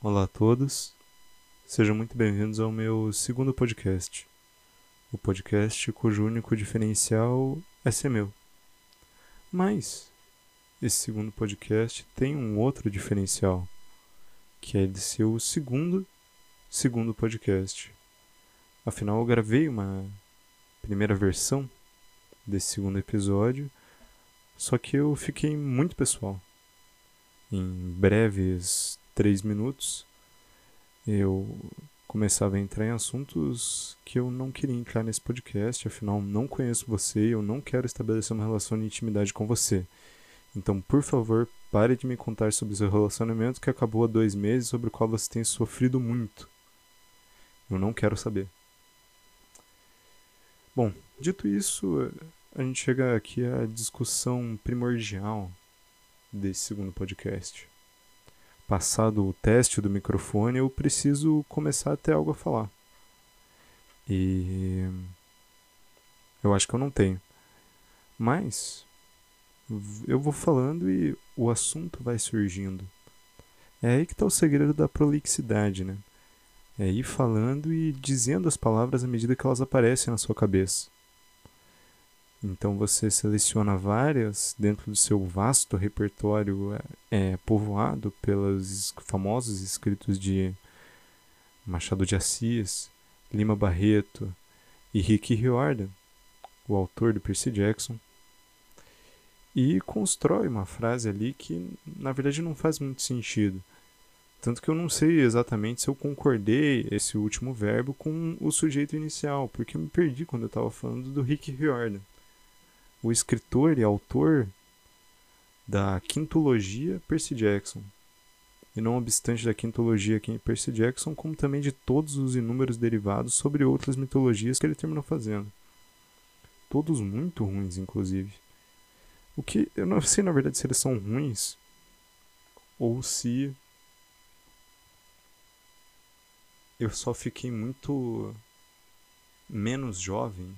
Olá a todos, sejam muito bem-vindos ao meu segundo podcast. O podcast cujo único diferencial é ser meu. Mas esse segundo podcast tem um outro diferencial, que é de ser o segundo segundo podcast. Afinal, eu gravei uma primeira versão desse segundo episódio, só que eu fiquei muito pessoal. Em breves três minutos, eu começava a entrar em assuntos que eu não queria entrar nesse podcast, afinal, não conheço você eu não quero estabelecer uma relação de intimidade com você. Então, por favor, pare de me contar sobre seu relacionamento que acabou há dois meses, sobre o qual você tem sofrido muito. Eu não quero saber. Bom, dito isso, a gente chega aqui à discussão primordial desse segundo podcast passado o teste do microfone, eu preciso começar a ter algo a falar. E eu acho que eu não tenho. Mas eu vou falando e o assunto vai surgindo. É aí que está o segredo da prolixidade, né? É ir falando e dizendo as palavras à medida que elas aparecem na sua cabeça. Então você seleciona várias dentro do seu vasto repertório é, é, povoado pelos famosos escritos de Machado de Assis, Lima Barreto e Rick Riordan, o autor de Percy Jackson, e constrói uma frase ali que na verdade não faz muito sentido. Tanto que eu não sei exatamente se eu concordei esse último verbo com o sujeito inicial, porque eu me perdi quando eu estava falando do Rick Riordan o escritor e autor da quintologia Percy Jackson. E não obstante da quintologia Percy Jackson, como também de todos os inúmeros derivados sobre outras mitologias que ele terminou fazendo. Todos muito ruins, inclusive. O que eu não sei na verdade se eles são ruins ou se eu só fiquei muito menos jovem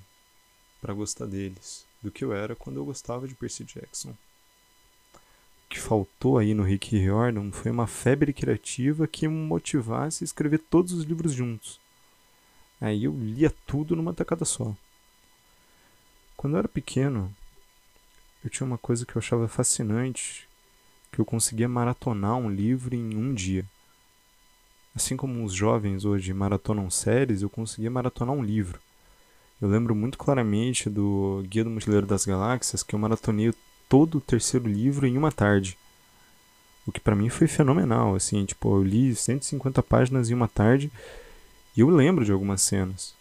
para gostar deles do que eu era quando eu gostava de Percy Jackson. O que faltou aí no Rick Riordan foi uma febre criativa que me motivasse a escrever todos os livros juntos. Aí eu lia tudo numa tacada só. Quando eu era pequeno, eu tinha uma coisa que eu achava fascinante, que eu conseguia maratonar um livro em um dia. Assim como os jovens hoje maratonam séries, eu conseguia maratonar um livro. Eu lembro muito claramente do Guia do Mochileiro das Galáxias, que eu maratonei todo o terceiro livro em uma tarde. O que para mim foi fenomenal, assim, tipo, eu li 150 páginas em uma tarde e eu lembro de algumas cenas.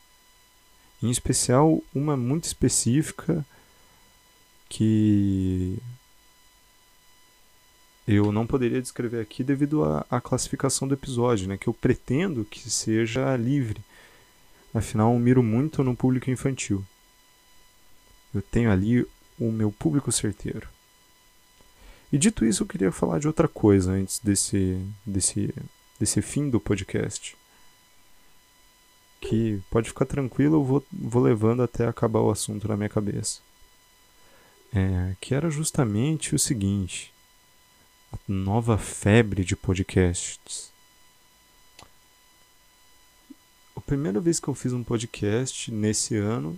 Em especial uma muito específica que eu não poderia descrever aqui devido à classificação do episódio, né, que eu pretendo que seja livre. Afinal, eu miro muito no público infantil. Eu tenho ali o meu público certeiro. E dito isso, eu queria falar de outra coisa antes desse, desse, desse fim do podcast. Que pode ficar tranquilo, eu vou, vou levando até acabar o assunto na minha cabeça. É, que era justamente o seguinte: a nova febre de podcasts. A primeira vez que eu fiz um podcast nesse ano,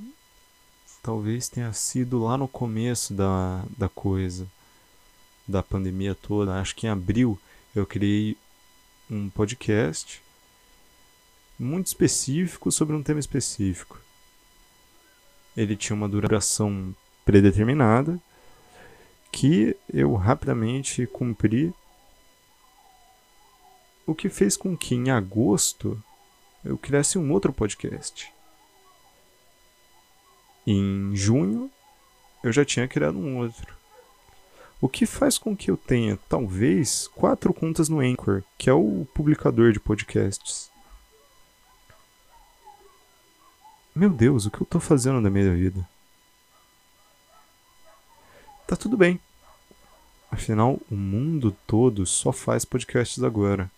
talvez tenha sido lá no começo da, da coisa, da pandemia toda. Acho que em abril eu criei um podcast muito específico sobre um tema específico. Ele tinha uma duração predeterminada que eu rapidamente cumpri, o que fez com que em agosto eu criasse um outro podcast. Em junho, eu já tinha criado um outro. O que faz com que eu tenha, talvez, quatro contas no Anchor, que é o publicador de podcasts. Meu Deus, o que eu estou fazendo da minha vida? Tá tudo bem. Afinal, o mundo todo só faz podcasts agora.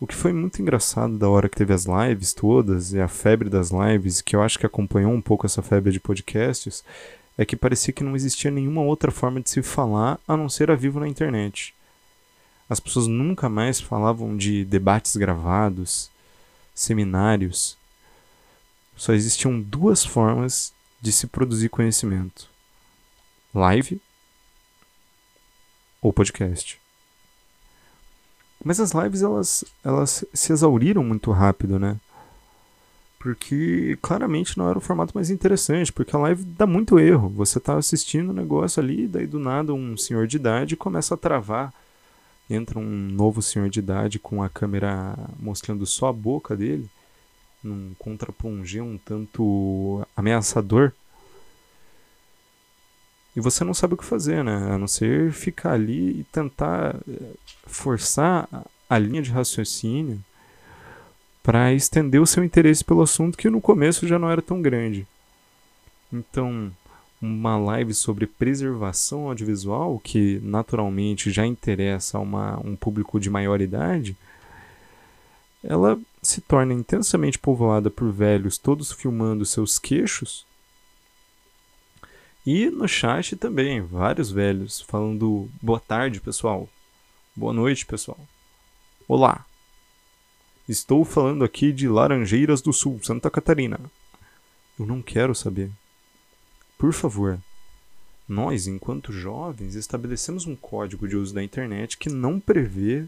O que foi muito engraçado da hora que teve as lives todas e a febre das lives, que eu acho que acompanhou um pouco essa febre de podcasts, é que parecia que não existia nenhuma outra forma de se falar a não ser a vivo na internet. As pessoas nunca mais falavam de debates gravados, seminários. Só existiam duas formas de se produzir conhecimento: live ou podcast. Mas as lives elas, elas se exauriram muito rápido, né? Porque claramente não era o formato mais interessante, porque a live dá muito erro. Você tá assistindo o um negócio ali, daí do nada um senhor de idade começa a travar. Entra um novo senhor de idade com a câmera mostrando só a boca dele, num contraplongé um tanto ameaçador. E você não sabe o que fazer, né? A não ser ficar ali e tentar eh, forçar a linha de raciocínio para estender o seu interesse pelo assunto que no começo já não era tão grande. Então, uma live sobre preservação audiovisual, que naturalmente já interessa a uma, um público de maior idade, ela se torna intensamente povoada por velhos, todos filmando seus queixos. E no chat também, vários velhos falando boa tarde, pessoal. Boa noite, pessoal. Olá. Estou falando aqui de Laranjeiras do Sul, Santa Catarina. Eu não quero saber. Por favor, nós, enquanto jovens, estabelecemos um código de uso da internet que não prevê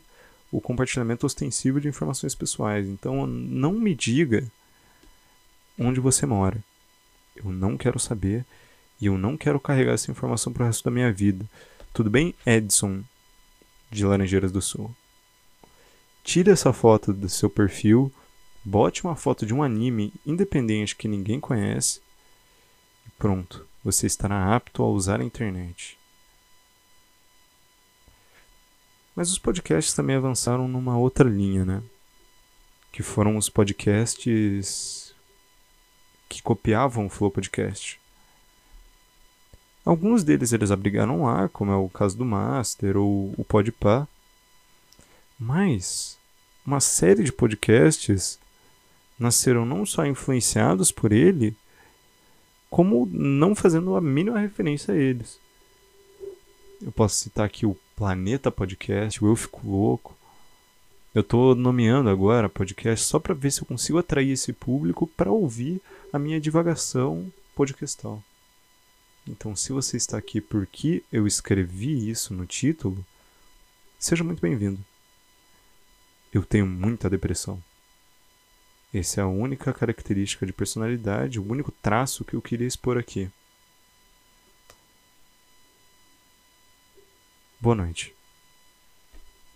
o compartilhamento ostensivo de informações pessoais. Então, não me diga onde você mora. Eu não quero saber e eu não quero carregar essa informação para o resto da minha vida. Tudo bem, Edson, de Laranjeiras do Sul? tire essa foto do seu perfil, bote uma foto de um anime independente que ninguém conhece e pronto, você estará apto a usar a internet. Mas os podcasts também avançaram numa outra linha, né? Que foram os podcasts que copiavam o Flow Podcast. Alguns deles eles abrigaram lá, como é o caso do Master ou o Podpah. Mas uma série de podcasts nasceram não só influenciados por ele, como não fazendo a mínima referência a eles. Eu posso citar aqui o Planeta Podcast, o Eu Fico Louco. Eu estou nomeando agora podcast só para ver se eu consigo atrair esse público para ouvir a minha divagação podcastal. Então, se você está aqui porque eu escrevi isso no título, seja muito bem-vindo. Eu tenho muita depressão. Essa é a única característica de personalidade, o único traço que eu queria expor aqui. Boa noite.